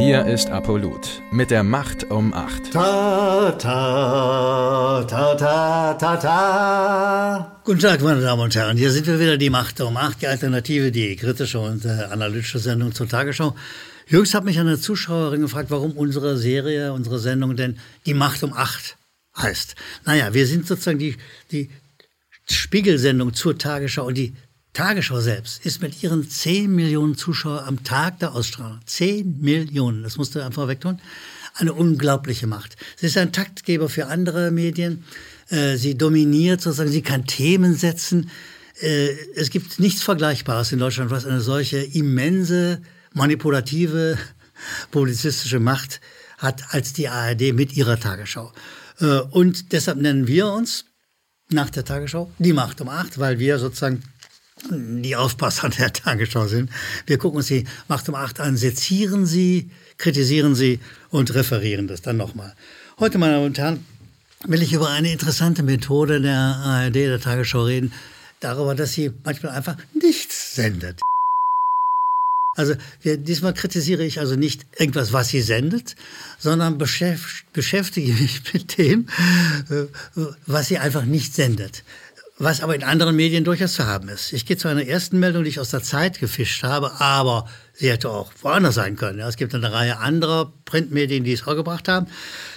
Hier ist Apollut mit der Macht um 8. Ta, ta, ta, ta, ta, ta. Guten Tag, meine Damen und Herren. Hier sind wir wieder, die Macht um 8, die Alternative, die kritische und äh, analytische Sendung zur Tagesschau. Jüngst hat mich eine Zuschauerin gefragt, warum unsere Serie, unsere Sendung denn die Macht um 8 heißt. Naja, wir sind sozusagen die, die Spiegelsendung zur Tagesschau und die Tagesschau selbst ist mit ihren 10 Millionen Zuschauern am Tag der Ausstrahlung, 10 Millionen, das musst du einfach wegtun, eine unglaubliche Macht. Sie ist ein Taktgeber für andere Medien. Äh, sie dominiert sozusagen, sie kann Themen setzen. Äh, es gibt nichts Vergleichbares in Deutschland, was eine solche immense, manipulative, publizistische Macht hat als die ARD mit ihrer Tagesschau. Äh, und deshalb nennen wir uns nach der Tagesschau die Macht um acht, weil wir sozusagen die Aufpasser der Tagesschau sind. Wir gucken uns die Macht um acht an, sezieren sie, kritisieren sie und referieren das dann nochmal. Heute, meine Damen und Herren, will ich über eine interessante Methode der ARD, der Tagesschau reden, darüber, dass sie manchmal einfach nichts sendet. Also diesmal kritisiere ich also nicht irgendwas, was sie sendet, sondern beschäftige mich mit dem, äh, was sie einfach nicht sendet was aber in anderen Medien durchaus zu haben ist. Ich gehe zu einer ersten Meldung, die ich aus der Zeit gefischt habe, aber sie hätte auch woanders sein können. Es gibt eine Reihe anderer Printmedien, die es auch gebracht haben.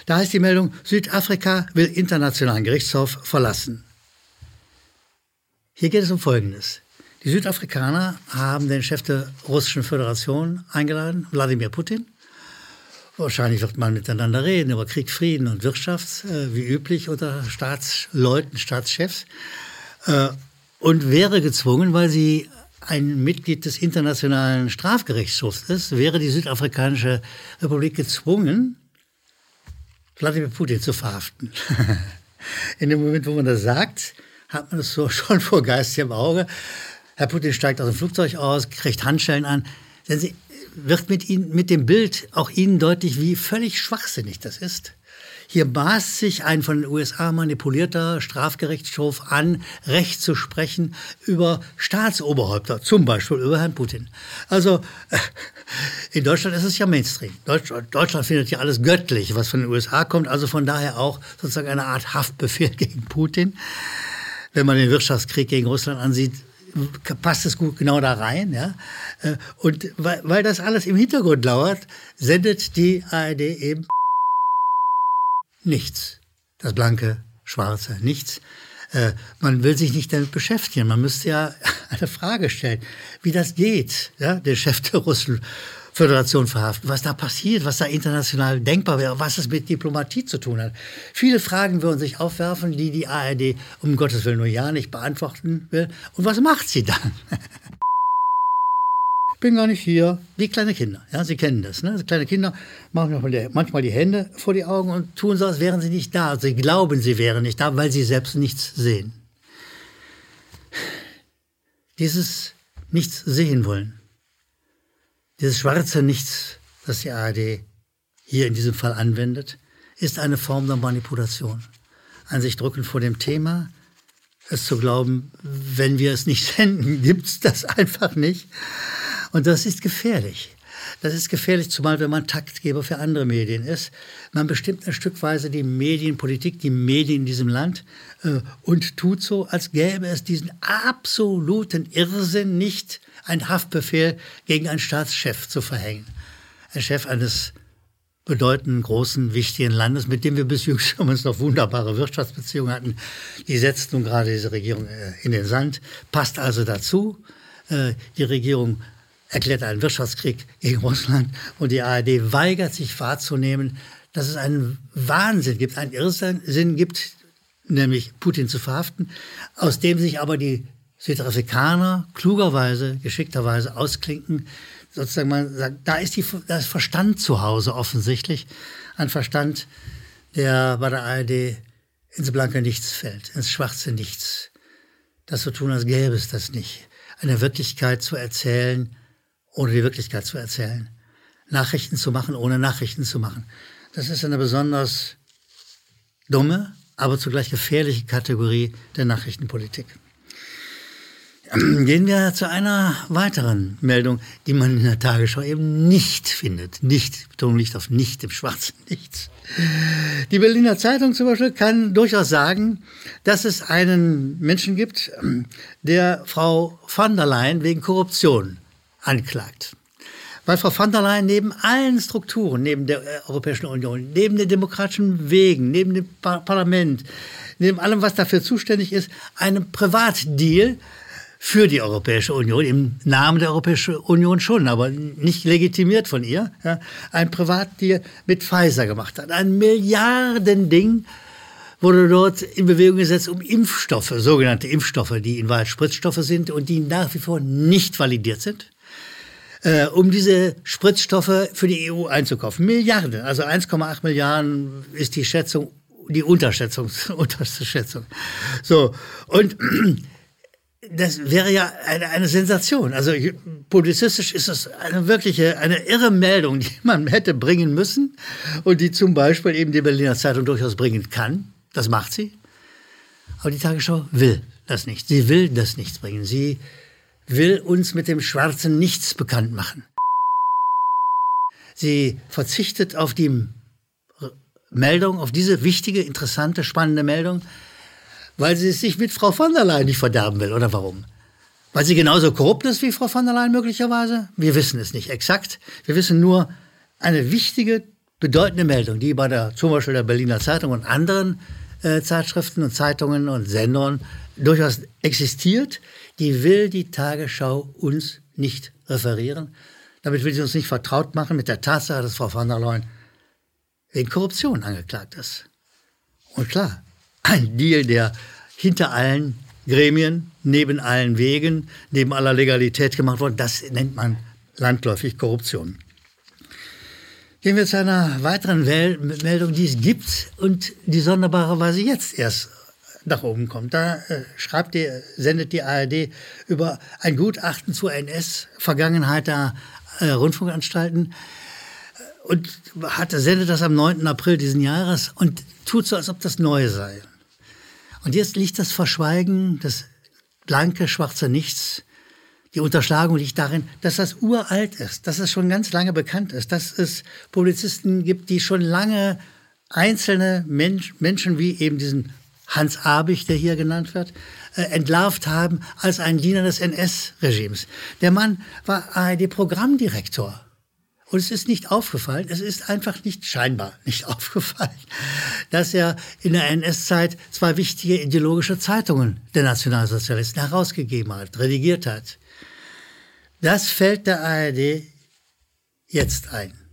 Da heißt die Meldung, Südafrika will internationalen Gerichtshof verlassen. Hier geht es um Folgendes. Die Südafrikaner haben den Chef der Russischen Föderation eingeladen, Wladimir Putin. Wahrscheinlich wird man miteinander reden über Krieg, Frieden und Wirtschaft, äh, wie üblich unter Staatsleuten, Staatschefs. Äh, und wäre gezwungen, weil sie ein Mitglied des Internationalen Strafgerichtshofs ist, wäre die Südafrikanische Republik gezwungen, Wladimir Putin zu verhaften. In dem Moment, wo man das sagt, hat man das so schon vor Geist im Auge. Herr Putin steigt aus dem Flugzeug aus, kriegt Handschellen an. Denn sie wird mit, ihnen, mit dem Bild auch Ihnen deutlich, wie völlig schwachsinnig das ist. Hier maßt sich ein von den USA manipulierter Strafgerichtshof an, Recht zu sprechen über Staatsoberhäupter, zum Beispiel über Herrn Putin. Also äh, in Deutschland ist es ja Mainstream. Deutschland, findet ja alles göttlich, was von den USA kommt, also von daher auch sozusagen eine Art Haftbefehl gegen Putin. Wenn man den Wirtschaftskrieg gegen Russland ansieht, passt es gut genau da rein. Ja? Äh, und weil das alles im Hintergrund lauert, sendet die ARD eben nichts. Das blanke, schwarze, nichts. Äh, man will sich nicht damit beschäftigen. Man müsste ja eine Frage stellen, wie das geht, ja, der Chef der Russen Föderation verhaften, was da passiert, was da international denkbar wäre, was es mit Diplomatie zu tun hat. Viele Fragen würden sich aufwerfen, die die ARD um Gottes Willen nur ja nicht beantworten will. Und was macht sie dann? bin gar nicht hier. Wie kleine Kinder, ja, Sie kennen das. Ne? Kleine Kinder machen manchmal die Hände vor die Augen und tun so, als wären sie nicht da. Sie glauben, sie wären nicht da, weil sie selbst nichts sehen. Dieses Nichts sehen wollen, dieses schwarze Nichts, das die ARD hier in diesem Fall anwendet, ist eine Form der Manipulation. An sich drücken vor dem Thema, es zu glauben, wenn wir es nicht senden, gibt es das einfach nicht. Und das ist gefährlich. Das ist gefährlich, zumal wenn man Taktgeber für andere Medien ist. Man bestimmt ein Stückweise die Medienpolitik, die Medien in diesem Land äh, und tut so, als gäbe es diesen absoluten Irrsinn nicht, einen Haftbefehl gegen einen Staatschef zu verhängen. Ein Chef eines bedeutenden, großen, wichtigen Landes, mit dem wir bis jüngst noch wunderbare Wirtschaftsbeziehungen hatten. Die setzt nun gerade diese Regierung äh, in den Sand, passt also dazu. Äh, die Regierung erklärt einen Wirtschaftskrieg gegen Russland und die ARD weigert sich wahrzunehmen, dass es einen Wahnsinn gibt, einen Irrsinn gibt, nämlich Putin zu verhaften, aus dem sich aber die Südafrikaner klugerweise, geschickterweise ausklinken. Sozusagen man sagt, da ist die, da Verstand zu Hause offensichtlich. Ein Verstand, der bei der ARD ins blanke Nichts fällt, ins schwarze Nichts. Das zu tun, als gäbe es das nicht. Eine Wirklichkeit zu erzählen, ohne die Wirklichkeit zu erzählen. Nachrichten zu machen, ohne Nachrichten zu machen. Das ist eine besonders dumme, aber zugleich gefährliche Kategorie der Nachrichtenpolitik. gehen wir zu einer weiteren Meldung, die man in der Tagesschau eben nicht findet. Nicht, Betonung liegt auf nicht, im schwarzen Nichts. Die Berliner Zeitung zum Beispiel kann durchaus sagen, dass es einen Menschen gibt, der Frau von der Leyen wegen Korruption anklagt. Weil Frau von der Leyen neben allen Strukturen, neben der Europäischen Union, neben den demokratischen Wegen, neben dem Parlament, neben allem, was dafür zuständig ist, einen Privatdeal für die Europäische Union, im Namen der Europäischen Union schon, aber nicht legitimiert von ihr, ja, ein Privatdeal mit Pfizer gemacht hat. Ein Milliardending wurde dort in Bewegung gesetzt, um Impfstoffe, sogenannte Impfstoffe, die in Wahrheit Spritzstoffe sind und die nach wie vor nicht validiert sind, äh, um diese Spritzstoffe für die EU einzukaufen. Milliarden, also 1,8 Milliarden ist die Schätzung, die Unterschätzung, unterste Schätzung. So, und das wäre ja eine, eine Sensation. Also publizistisch ist das eine wirkliche, eine irre Meldung, die man hätte bringen müssen und die zum Beispiel eben die Berliner Zeitung durchaus bringen kann. Das macht sie. Aber die Tagesschau will das nicht. Sie will das nichts bringen. Sie will uns mit dem schwarzen Nichts bekannt machen. Sie verzichtet auf die Meldung, auf diese wichtige, interessante, spannende Meldung, weil sie es sich mit Frau von der Leyen nicht verderben will, oder warum? Weil sie genauso korrupt ist wie Frau von der Leyen möglicherweise? Wir wissen es nicht exakt. Wir wissen nur eine wichtige, bedeutende Meldung, die bei der, zum Beispiel der Berliner Zeitung und anderen äh, Zeitschriften und Zeitungen und Sendern durchaus existiert, die will die Tagesschau uns nicht referieren. Damit will sie uns nicht vertraut machen mit der Tatsache, dass Frau von der Leyen wegen Korruption angeklagt ist. Und klar, ein Deal, der hinter allen Gremien, neben allen Wegen, neben aller Legalität gemacht wurde. Das nennt man landläufig Korruption. Gehen wir zu einer weiteren Meldung, die es gibt und die sonderbarerweise jetzt erst nach oben kommt. Da äh, schreibt die, sendet die ARD über ein Gutachten zur NS-Vergangenheit der äh, Rundfunkanstalten und hat, sendet das am 9. April diesen Jahres und tut so, als ob das neu sei. Und jetzt liegt das Verschweigen, das blanke, schwarze Nichts, die Unterschlagung liegt darin, dass das uralt ist, dass es schon ganz lange bekannt ist, dass es Polizisten gibt, die schon lange einzelne Mensch, Menschen wie eben diesen Hans Abich, der hier genannt wird, äh, entlarvt haben als ein Diener des NS-Regimes. Der Mann war ARD-Programmdirektor. Und es ist nicht aufgefallen, es ist einfach nicht scheinbar nicht aufgefallen, dass er in der NS-Zeit zwei wichtige ideologische Zeitungen der Nationalsozialisten herausgegeben hat, redigiert hat. Das fällt der ARD jetzt ein.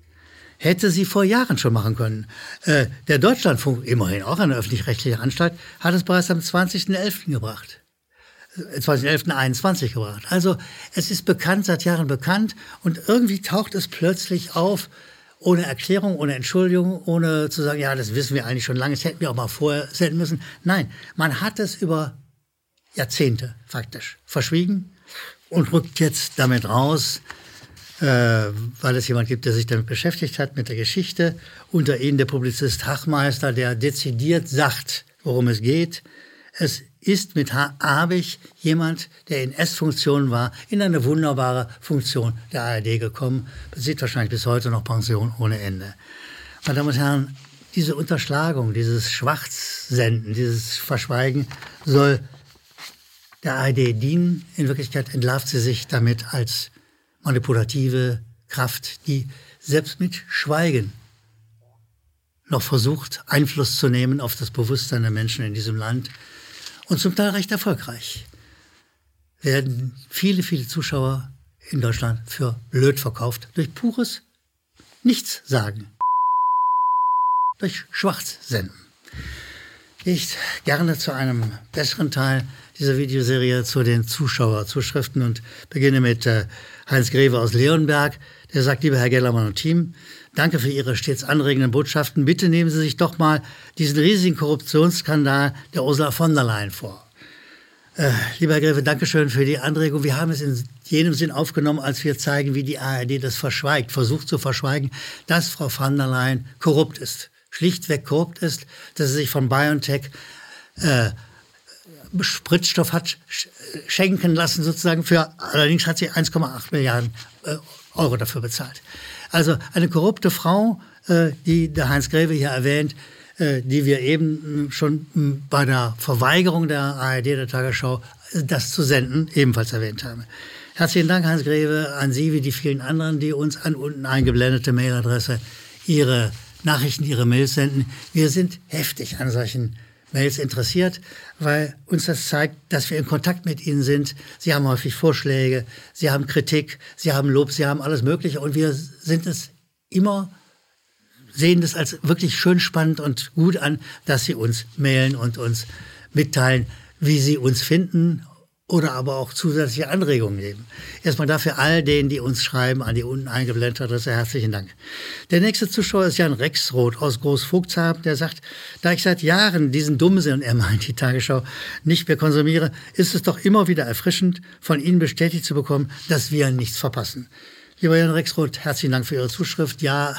Hätte sie vor Jahren schon machen können. Äh, der Deutschlandfunk, immerhin auch eine öffentlich-rechtliche Anstalt, hat es bereits am 20.11. gebracht. 2011 gebracht. Also es ist bekannt, seit Jahren bekannt und irgendwie taucht es plötzlich auf, ohne Erklärung, ohne Entschuldigung, ohne zu sagen, ja, das wissen wir eigentlich schon lange, das hätten wir auch mal vorher senden müssen. Nein, man hat es über Jahrzehnte faktisch verschwiegen und rückt jetzt damit raus, äh, weil es jemand gibt, der sich damit beschäftigt hat, mit der Geschichte. Unter ihnen der Publizist Hachmeister, der dezidiert sagt, worum es geht. Es ist mit H. Abig jemand, der in S-Funktion war, in eine wunderbare Funktion der ARD gekommen, bezieht wahrscheinlich bis heute noch Pension ohne Ende. Meine Damen und Herren, diese Unterschlagung, dieses Schwarzsenden, dieses Verschweigen soll der ARD dienen. In Wirklichkeit entlarvt sie sich damit als manipulative Kraft, die selbst mit Schweigen noch versucht, Einfluss zu nehmen auf das Bewusstsein der Menschen in diesem Land. Und zum Teil recht erfolgreich, werden viele, viele Zuschauer in Deutschland für blöd verkauft. Durch pures Nichtsagen, durch Schwarzsenden. Ich gerne zu einem besseren Teil dieser Videoserie zu den Zuschauerzuschriften und beginne mit äh, Heinz Greve aus Leonberg. Der sagt, lieber Herr Gellermann und Team, danke für Ihre stets anregenden Botschaften. Bitte nehmen Sie sich doch mal diesen riesigen Korruptionsskandal der Ursula von der Leyen vor. Äh, lieber Herr Greve, danke schön für die Anregung. Wir haben es in jenem Sinn aufgenommen, als wir zeigen, wie die ARD das verschweigt, versucht zu verschweigen, dass Frau von der Leyen korrupt ist. Schlichtweg korrupt ist, dass sie sich von BioNTech äh, Spritstoff hat schenken lassen, sozusagen für, allerdings hat sie 1,8 Milliarden äh, Euro dafür bezahlt. Also eine korrupte Frau, äh, die der Heinz Greve hier erwähnt, äh, die wir eben schon bei der Verweigerung der ARD, der Tagesschau, das zu senden, ebenfalls erwähnt haben. Herzlichen Dank, Hans Greve, an Sie wie die vielen anderen, die uns an unten eingeblendete Mailadresse Ihre Nachrichten, Ihre Mails senden. Wir sind heftig an solchen Mails interessiert, weil uns das zeigt, dass wir in Kontakt mit Ihnen sind. Sie haben häufig Vorschläge, Sie haben Kritik, Sie haben Lob, Sie haben alles Mögliche und wir sind es immer sehen das als wirklich schön spannend und gut an, dass Sie uns mailen und uns mitteilen, wie Sie uns finden oder aber auch zusätzliche Anregungen geben. Erstmal dafür all denen, die uns schreiben, an die unten eingeblendete Adresse, herzlichen Dank. Der nächste Zuschauer ist Jan Rexroth aus Großvogtshaben, der sagt, da ich seit Jahren diesen Dummsinn, er meint die Tagesschau, nicht mehr konsumiere, ist es doch immer wieder erfrischend, von Ihnen bestätigt zu bekommen, dass wir nichts verpassen. Lieber Jan Rexroth, herzlichen Dank für Ihre Zuschrift. Ja,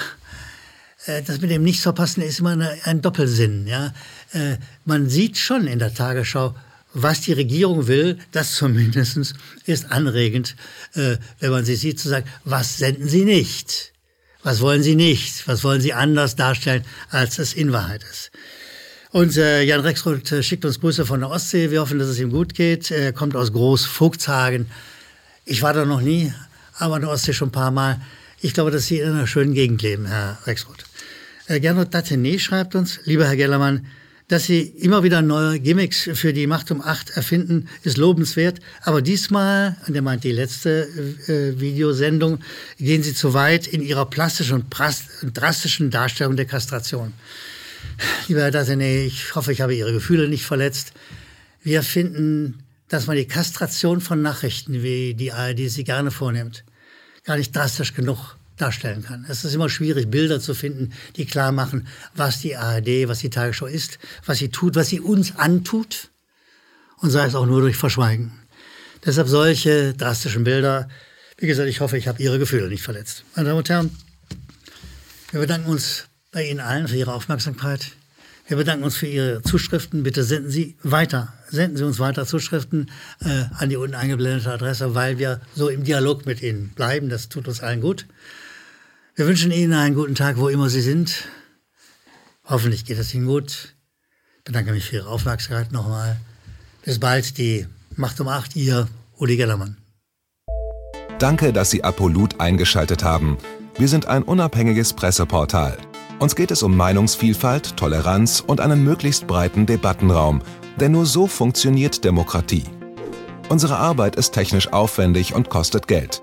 äh, das mit dem Nichts verpassen ist immer ein Doppelsinn. Ja? Äh, man sieht schon in der Tagesschau, was die Regierung will, das zumindest ist anregend, äh, wenn man sie sieht, zu sagen, was senden sie nicht? Was wollen sie nicht? Was wollen sie anders darstellen, als es in Wahrheit ist? Und äh, Jan Rexroth äh, schickt uns Grüße von der Ostsee. Wir hoffen, dass es ihm gut geht. Er kommt aus Groß-Vogtshagen. Ich war da noch nie, aber an der Ostsee schon ein paar Mal. Ich glaube, dass Sie in einer schönen Gegend leben, Herr Rexroth. Äh, Gernot Datené schreibt uns, lieber Herr Gellermann, dass Sie immer wieder neue Gimmicks für die Macht um acht erfinden, ist lobenswert. Aber diesmal, und er meint die letzte äh, Videosendung, gehen Sie zu weit in Ihrer plastischen und drastischen Darstellung der Kastration. Lieber Herr Datené, ich hoffe, ich habe Ihre Gefühle nicht verletzt. Wir finden, dass man die Kastration von Nachrichten, wie die ARD sie gerne vornimmt, gar nicht drastisch genug darstellen kann. Es ist immer schwierig, Bilder zu finden, die klar machen, was die ARD, was die Tagesschau ist, was sie tut, was sie uns antut und sei es auch nur durch Verschweigen. Deshalb solche drastischen Bilder. Wie gesagt, ich hoffe, ich habe Ihre Gefühle nicht verletzt. Meine Damen und Herren, wir bedanken uns bei Ihnen allen für Ihre Aufmerksamkeit. Wir bedanken uns für Ihre Zuschriften. Bitte senden Sie weiter, senden Sie uns weiter Zuschriften äh, an die unten eingeblendete Adresse, weil wir so im Dialog mit Ihnen bleiben. Das tut uns allen gut. Wir wünschen Ihnen einen guten Tag, wo immer Sie sind. Hoffentlich geht es Ihnen gut. Ich bedanke mich für Ihre Aufmerksamkeit nochmal. Bis bald, die Macht um acht, Ihr Uli Gellermann. Danke, dass Sie Apolut eingeschaltet haben. Wir sind ein unabhängiges Presseportal. Uns geht es um Meinungsvielfalt, Toleranz und einen möglichst breiten Debattenraum, denn nur so funktioniert Demokratie. Unsere Arbeit ist technisch aufwendig und kostet Geld.